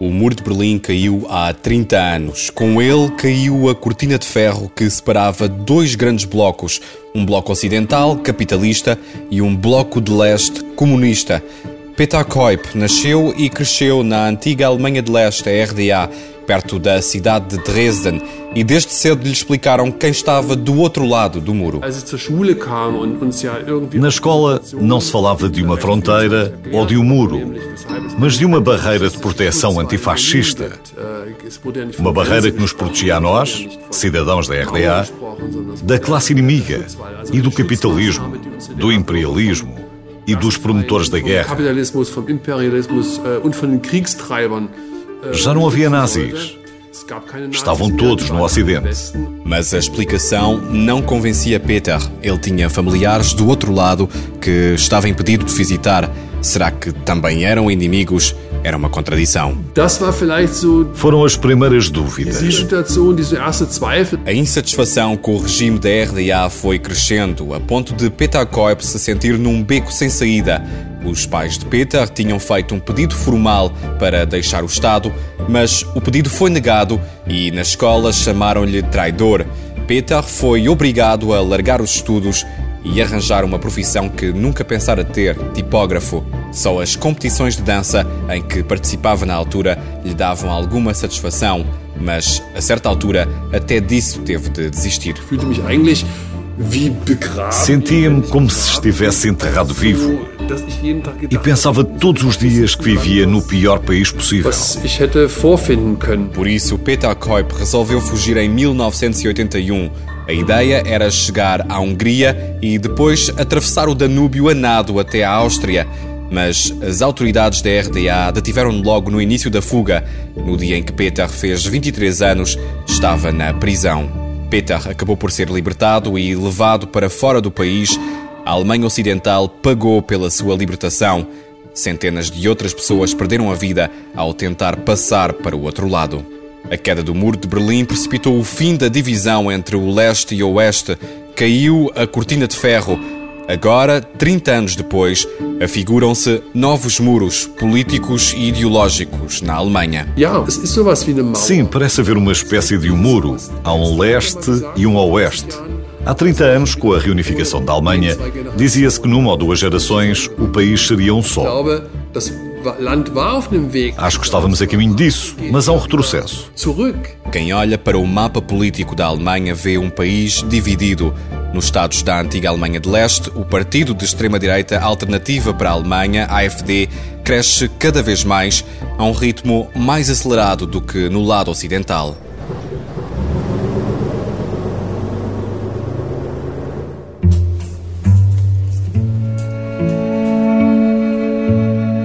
O muro de Berlim caiu há 30 anos. Com ele caiu a cortina de ferro que separava dois grandes blocos: um bloco ocidental, capitalista, e um bloco de leste, comunista. Peter Koip nasceu e cresceu na antiga Alemanha de Leste, a RDA, perto da cidade de Dresden, e desde cedo lhe explicaram quem estava do outro lado do muro. Na escola não se falava de uma fronteira ou de um muro, mas de uma barreira de proteção antifascista. Uma barreira que nos protegia a nós, cidadãos da RDA, da classe inimiga e do capitalismo, do imperialismo e dos promotores da guerra. Já não havia nazis. Estavam todos no Ocidente. Mas a explicação não convencia Peter. Ele tinha familiares do outro lado que estava impedido de visitar. Será que também eram inimigos? Era uma contradição. Foram as primeiras dúvidas. A insatisfação com o regime da RDA foi crescendo, a ponto de Peter Koip se sentir num beco sem saída. Os pais de Peter tinham feito um pedido formal para deixar o Estado, mas o pedido foi negado e na escola chamaram-lhe traidor. Peter foi obrigado a largar os estudos e arranjar uma profissão que nunca pensara ter, tipógrafo. Só as competições de dança em que participava na altura lhe davam alguma satisfação, mas a certa altura até disso teve de desistir. Sentia-me como se estivesse enterrado vivo e pensava todos os dias que vivia no pior país possível. Por isso, Peter Koip resolveu fugir em 1981 a ideia era chegar à Hungria e depois atravessar o Danúbio a nado até à Áustria. Mas as autoridades da RDA detiveram-no logo no início da fuga. No dia em que Peter fez 23 anos, estava na prisão. Peter acabou por ser libertado e levado para fora do país. A Alemanha Ocidental pagou pela sua libertação. Centenas de outras pessoas perderam a vida ao tentar passar para o outro lado. A queda do Muro de Berlim precipitou o fim da divisão entre o leste e o oeste. Caiu a cortina de ferro. Agora, 30 anos depois, afiguram-se novos muros políticos e ideológicos na Alemanha. Sim, parece haver uma espécie de um muro. Há um leste e um oeste. Há 30 anos, com a reunificação da Alemanha, dizia-se que numa ou duas gerações o país seria um só. Acho que estávamos a caminho disso, mas há um retrocesso. Quem olha para o mapa político da Alemanha vê um país dividido. Nos Estados da antiga Alemanha de Leste, o partido de extrema-direita Alternativa para a Alemanha, AFD, cresce cada vez mais a um ritmo mais acelerado do que no lado ocidental.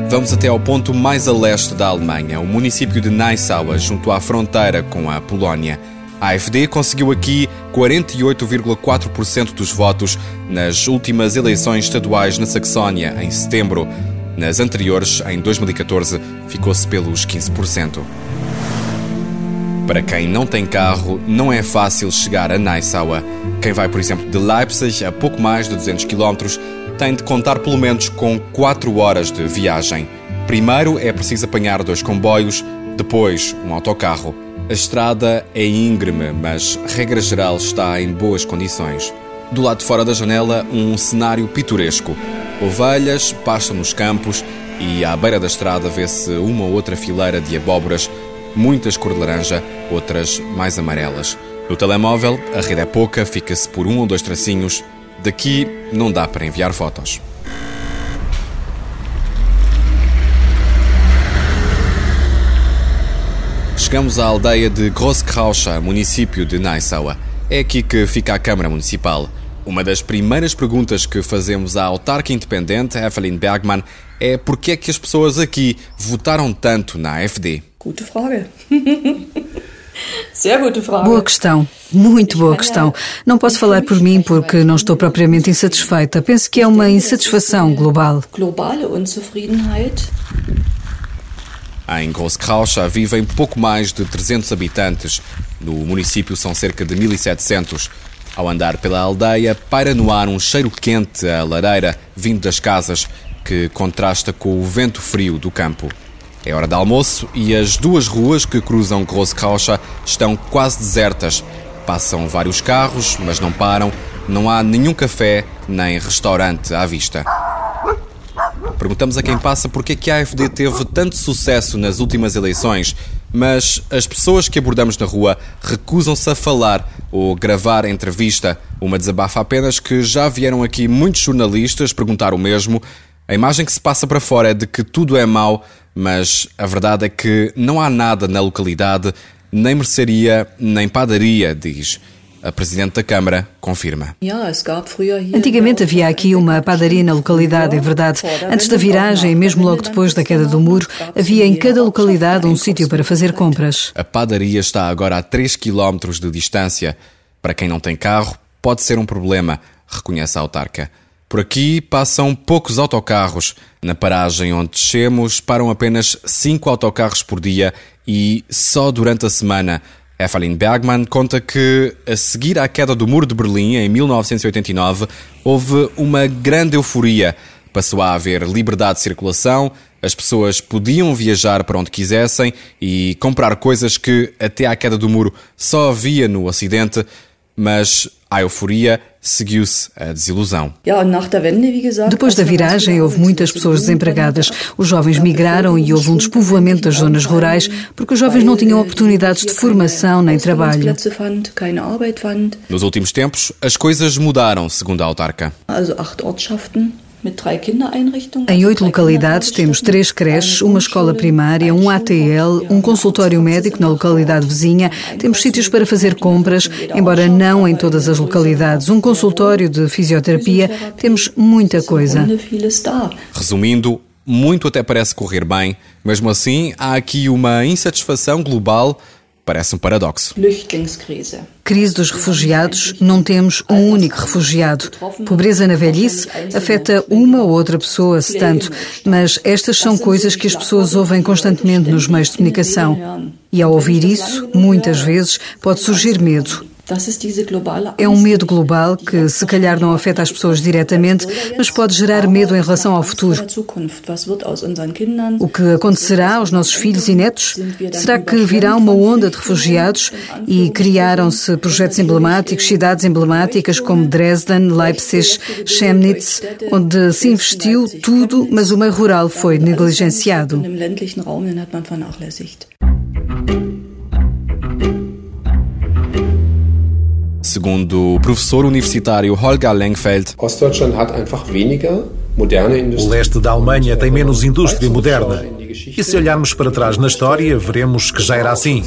Vamos até ao ponto mais a leste da Alemanha, o município de Naissau, junto à fronteira com a Polónia. A AfD conseguiu aqui 48,4% dos votos nas últimas eleições estaduais na Saxónia, em setembro. Nas anteriores, em 2014, ficou-se pelos 15%. Para quem não tem carro, não é fácil chegar a Naissau. Quem vai, por exemplo, de Leipzig a pouco mais de 200 km tem de contar pelo menos com 4 horas de viagem. Primeiro é preciso apanhar dois comboios, depois um autocarro. A estrada é íngreme, mas regra geral está em boas condições. Do lado de fora da janela, um cenário pitoresco. Ovelhas pastam nos campos e à beira da estrada vê-se uma ou outra fileira de abóboras, muitas cor de laranja, outras mais amarelas. No telemóvel, a rede é pouca, fica-se por um ou dois tracinhos Daqui não dá para enviar fotos. Chegamos à aldeia de Großkraucha, município de Naissau. É aqui que fica a Câmara Municipal. Uma das primeiras perguntas que fazemos à autarca independente, Evelyn Bergman, é por que é que as pessoas aqui votaram tanto na AfD? Gute Frage. Boa questão, muito boa questão. Não posso falar por mim porque não estou propriamente insatisfeita. Penso que é uma insatisfação global. Em Großkraucha vivem pouco mais de 300 habitantes. No município são cerca de 1700. Ao andar pela aldeia, paira no ar um cheiro quente a lareira vindo das casas que contrasta com o vento frio do campo. É hora de almoço e as duas ruas que cruzam Großkraucha estão quase desertas. Passam vários carros, mas não param. Não há nenhum café nem restaurante à vista. Perguntamos a quem passa porque é que a AFD teve tanto sucesso nas últimas eleições, mas as pessoas que abordamos na rua recusam-se a falar ou gravar entrevista. Uma desabafa apenas que já vieram aqui muitos jornalistas perguntar o mesmo. A imagem que se passa para fora é de que tudo é mau, mas a verdade é que não há nada na localidade, nem mercearia, nem padaria, diz. A Presidente da Câmara confirma. Antigamente havia aqui uma padaria na localidade, é verdade. Antes da viragem e mesmo logo depois da queda do muro, havia em cada localidade um sítio para fazer compras. A padaria está agora a 3 km de distância. Para quem não tem carro, pode ser um problema, reconhece a autarca. Por aqui passam poucos autocarros. Na paragem onde descemos, param apenas 5 autocarros por dia e só durante a semana. Evelyn Bergman conta que, a seguir à queda do Muro de Berlim, em 1989, houve uma grande euforia. Passou a haver liberdade de circulação, as pessoas podiam viajar para onde quisessem e comprar coisas que, até à queda do muro, só havia no Ocidente, mas à euforia seguiu-se a desilusão. Depois da viragem, houve muitas pessoas desempregadas. Os jovens migraram e houve um despovoamento das zonas rurais porque os jovens não tinham oportunidades de formação nem trabalho. Nos últimos tempos, as coisas mudaram, segundo a autarca. Em oito localidades temos três creches, uma escola primária, um ATL, um consultório médico na localidade vizinha, temos sítios para fazer compras, embora não em todas as localidades, um consultório de fisioterapia, temos muita coisa. Resumindo, muito até parece correr bem, mesmo assim há aqui uma insatisfação global Parece um paradoxo. Crise dos refugiados, não temos um único refugiado. Pobreza na velhice afeta uma ou outra pessoa, se tanto, mas estas são coisas que as pessoas ouvem constantemente nos meios de comunicação. E ao ouvir isso, muitas vezes pode surgir medo. É um medo global que, se calhar, não afeta as pessoas diretamente, mas pode gerar medo em relação ao futuro. O que acontecerá aos nossos filhos e netos? Será que virá uma onda de refugiados e criaram-se projetos emblemáticos, cidades emblemáticas como Dresden, Leipzig, Chemnitz, onde se investiu tudo, mas o meio rural foi negligenciado? Segundo o professor universitário Holger Lengfeld, o leste da Alemanha tem menos indústria moderna. E se olharmos para trás na história, veremos que já era assim,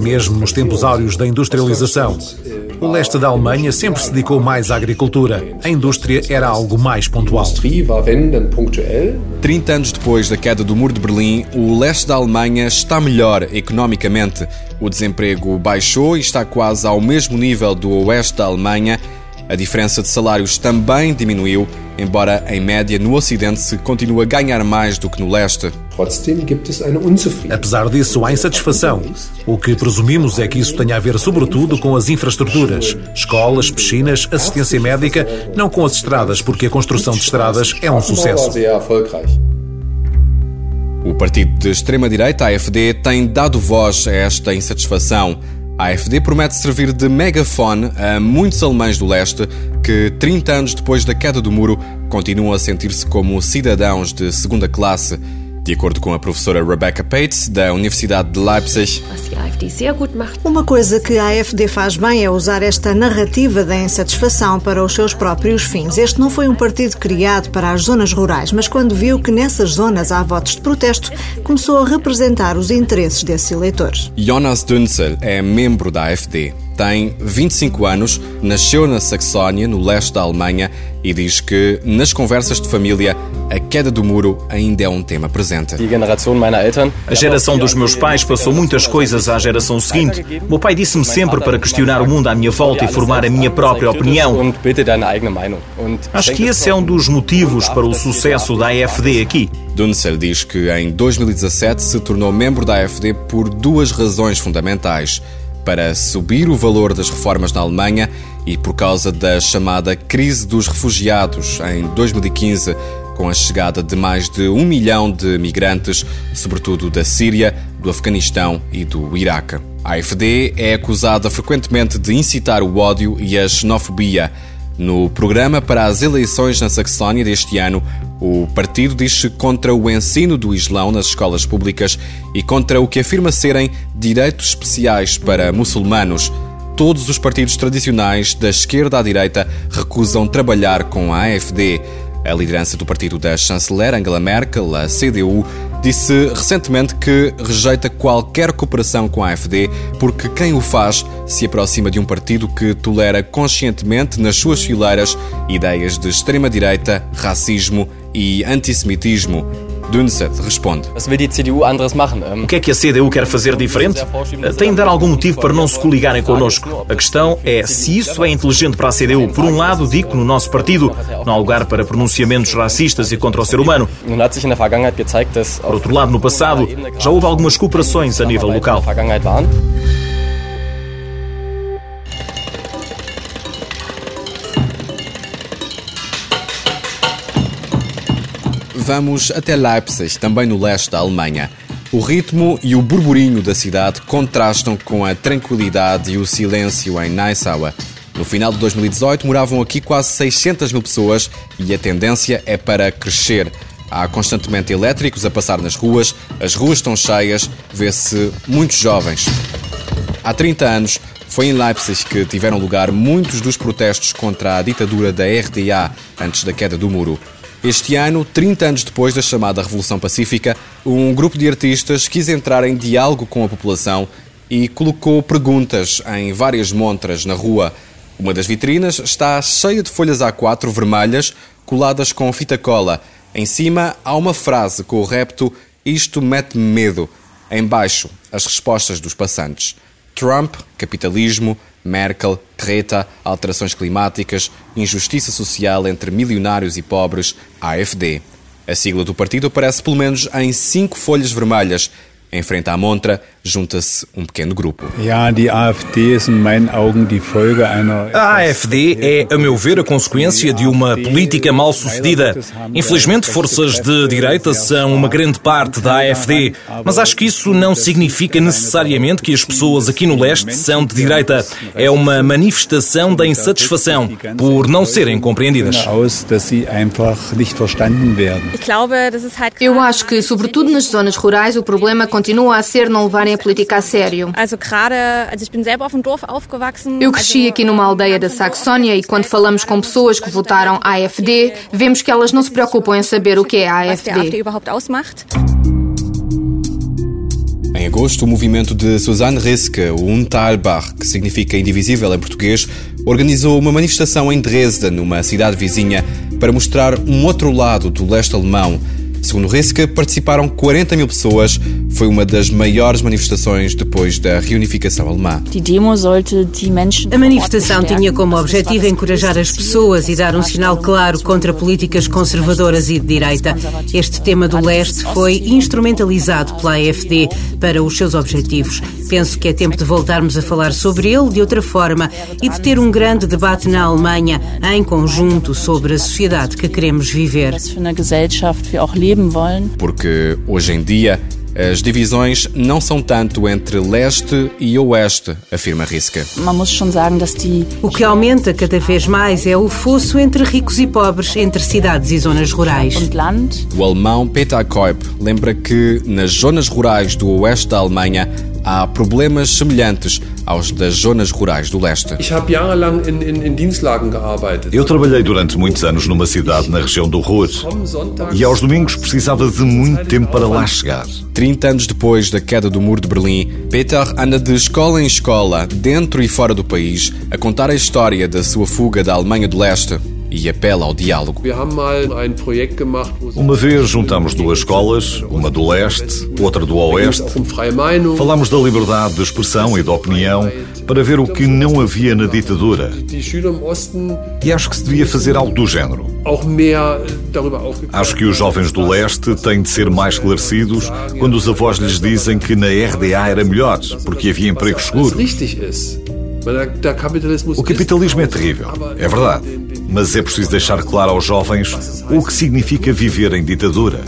mesmo nos tempos áureos da industrialização. O leste da Alemanha sempre se dedicou mais à agricultura. A indústria era algo mais pontual. 30 anos depois da queda do Muro de Berlim, o leste da Alemanha está melhor economicamente. O desemprego baixou e está quase ao mesmo nível do oeste da Alemanha. A diferença de salários também diminuiu, embora em média no Ocidente se continue a ganhar mais do que no leste. Apesar disso, há insatisfação. O que presumimos é que isso tenha a ver sobretudo com as infraestruturas, escolas, piscinas, assistência médica, não com as estradas, porque a construção de estradas é um sucesso. O partido de extrema-direita, AFD, tem dado voz a esta insatisfação. A AfD promete servir de megafone a muitos alemães do leste que, 30 anos depois da queda do muro, continuam a sentir-se como cidadãos de segunda classe. De acordo com a professora Rebecca Pates, da Universidade de Leipzig, uma coisa que a AfD faz bem é usar esta narrativa da insatisfação para os seus próprios fins. Este não foi um partido criado para as zonas rurais, mas quando viu que nessas zonas há votos de protesto, começou a representar os interesses desses eleitores. Jonas Dünzel é membro da AfD tem 25 anos, nasceu na Saxónia, no leste da Alemanha, e diz que nas conversas de família a queda do muro ainda é um tema presente. A geração dos meus pais passou muitas coisas à geração seguinte. Meu pai disse-me sempre para questionar o mundo à minha volta e formar a minha própria opinião. Acho que esse é um dos motivos para o sucesso da AfD aqui. Dunzel diz que em 2017 se tornou membro da AfD por duas razões fundamentais para subir o valor das reformas na Alemanha e por causa da chamada crise dos refugiados em 2015, com a chegada de mais de um milhão de migrantes, sobretudo da Síria, do Afeganistão e do Iraque. A AfD é acusada frequentemente de incitar o ódio e a xenofobia. No programa para as eleições na Saxónia deste ano, o partido diz-se contra o ensino do Islão nas escolas públicas e contra o que afirma serem direitos especiais para muçulmanos. Todos os partidos tradicionais, da esquerda à direita, recusam trabalhar com a AfD. A liderança do partido da chanceler Angela Merkel, a CDU, disse recentemente que rejeita qualquer cooperação com a AfD porque quem o faz se aproxima de um partido que tolera conscientemente nas suas fileiras ideias de extrema-direita, racismo e antissemitismo. Dunset responde. Ähm, o que é que a CDU quer fazer diferente? Tem de dar algum motivo para não se coligarem connosco. A questão é se isso é inteligente para a CDU. Por um lado, digo que no nosso partido não há lugar para pronunciamentos racistas e contra o ser humano. Por outro lado, no passado, já houve algumas cooperações a nível local. Vamos até Leipzig, também no leste da Alemanha. O ritmo e o burburinho da cidade contrastam com a tranquilidade e o silêncio em Naissau. No final de 2018 moravam aqui quase 600 mil pessoas e a tendência é para crescer. Há constantemente elétricos a passar nas ruas, as ruas estão cheias, vê-se muitos jovens. Há 30 anos foi em Leipzig que tiveram lugar muitos dos protestos contra a ditadura da RDA antes da queda do muro. Este ano, 30 anos depois da chamada Revolução Pacífica, um grupo de artistas quis entrar em diálogo com a população e colocou perguntas em várias montras na rua. Uma das vitrinas está cheia de folhas A4 vermelhas coladas com fita cola. Em cima há uma frase com o repto Isto mete-me medo. Embaixo, as respostas dos passantes. Trump, capitalismo, Merkel, Greta, alterações climáticas, injustiça social entre milionários e pobres, AFD. A sigla do partido aparece pelo menos em cinco folhas vermelhas em frente à montra, junta-se um pequeno grupo. A AfD é, a meu ver, a consequência de uma política mal sucedida. Infelizmente, forças de direita são uma grande parte da AfD, mas acho que isso não significa necessariamente que as pessoas aqui no leste são de direita. É uma manifestação da insatisfação por não serem compreendidas. Eu acho que, sobretudo nas zonas rurais, o problema continua a ser não levarem a política a sério. Eu cresci aqui numa aldeia da Saxónia e quando falamos com pessoas que votaram AFD, vemos que elas não se preocupam em saber o que é a AFD. Em agosto, o movimento de Susanne Riske, o Unteilbar, que significa indivisível em português, organizou uma manifestação em Dresden, numa cidade vizinha, para mostrar um outro lado do leste alemão Segundo Riske, participaram 40 mil pessoas. Foi uma das maiores manifestações depois da reunificação alemã. A manifestação tinha como objetivo encorajar as pessoas e dar um sinal claro contra políticas conservadoras e de direita. Este tema do leste foi instrumentalizado pela AfD para os seus objetivos. Penso que é tempo de voltarmos a falar sobre ele de outra forma e de ter um grande debate na Alemanha, em conjunto, sobre a sociedade que queremos viver. Porque hoje em dia as divisões não são tanto entre leste e oeste, afirma Riska. O que aumenta cada vez mais é o fosso entre ricos e pobres, entre cidades e zonas rurais. O alemão Peter Koip lembra que nas zonas rurais do oeste da Alemanha há problemas semelhantes aos das zonas rurais do leste. Eu trabalhei durante muitos anos numa cidade na região do Ruhr e aos domingos precisava de muito tempo para lá chegar. 30 anos depois da queda do muro de Berlim, Peter anda de escola em escola, dentro e fora do país, a contar a história da sua fuga da Alemanha do Leste e apela ao diálogo. Uma vez juntamos duas escolas, uma do leste, outra do oeste. Falamos da liberdade de expressão e de opinião para ver o que não havia na ditadura. E acho que se devia fazer algo do género. Acho que os jovens do leste têm de ser mais esclarecidos quando os avós lhes dizem que na RDA era melhor, porque havia empregos seguros. O capitalismo é terrível, é verdade. mas é preciso deixar claro aos jovens o que significa viver em ditadura.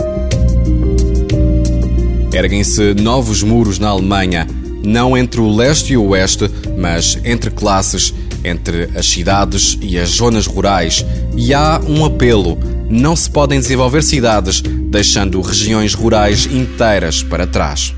Erguem-se novos muros na Alemanha, não entre o leste e o oeste, mas entre classes, entre as cidades e as zonas rurais. E há um apelo: não se podem desenvolver cidades deixando regiões rurais inteiras para trás.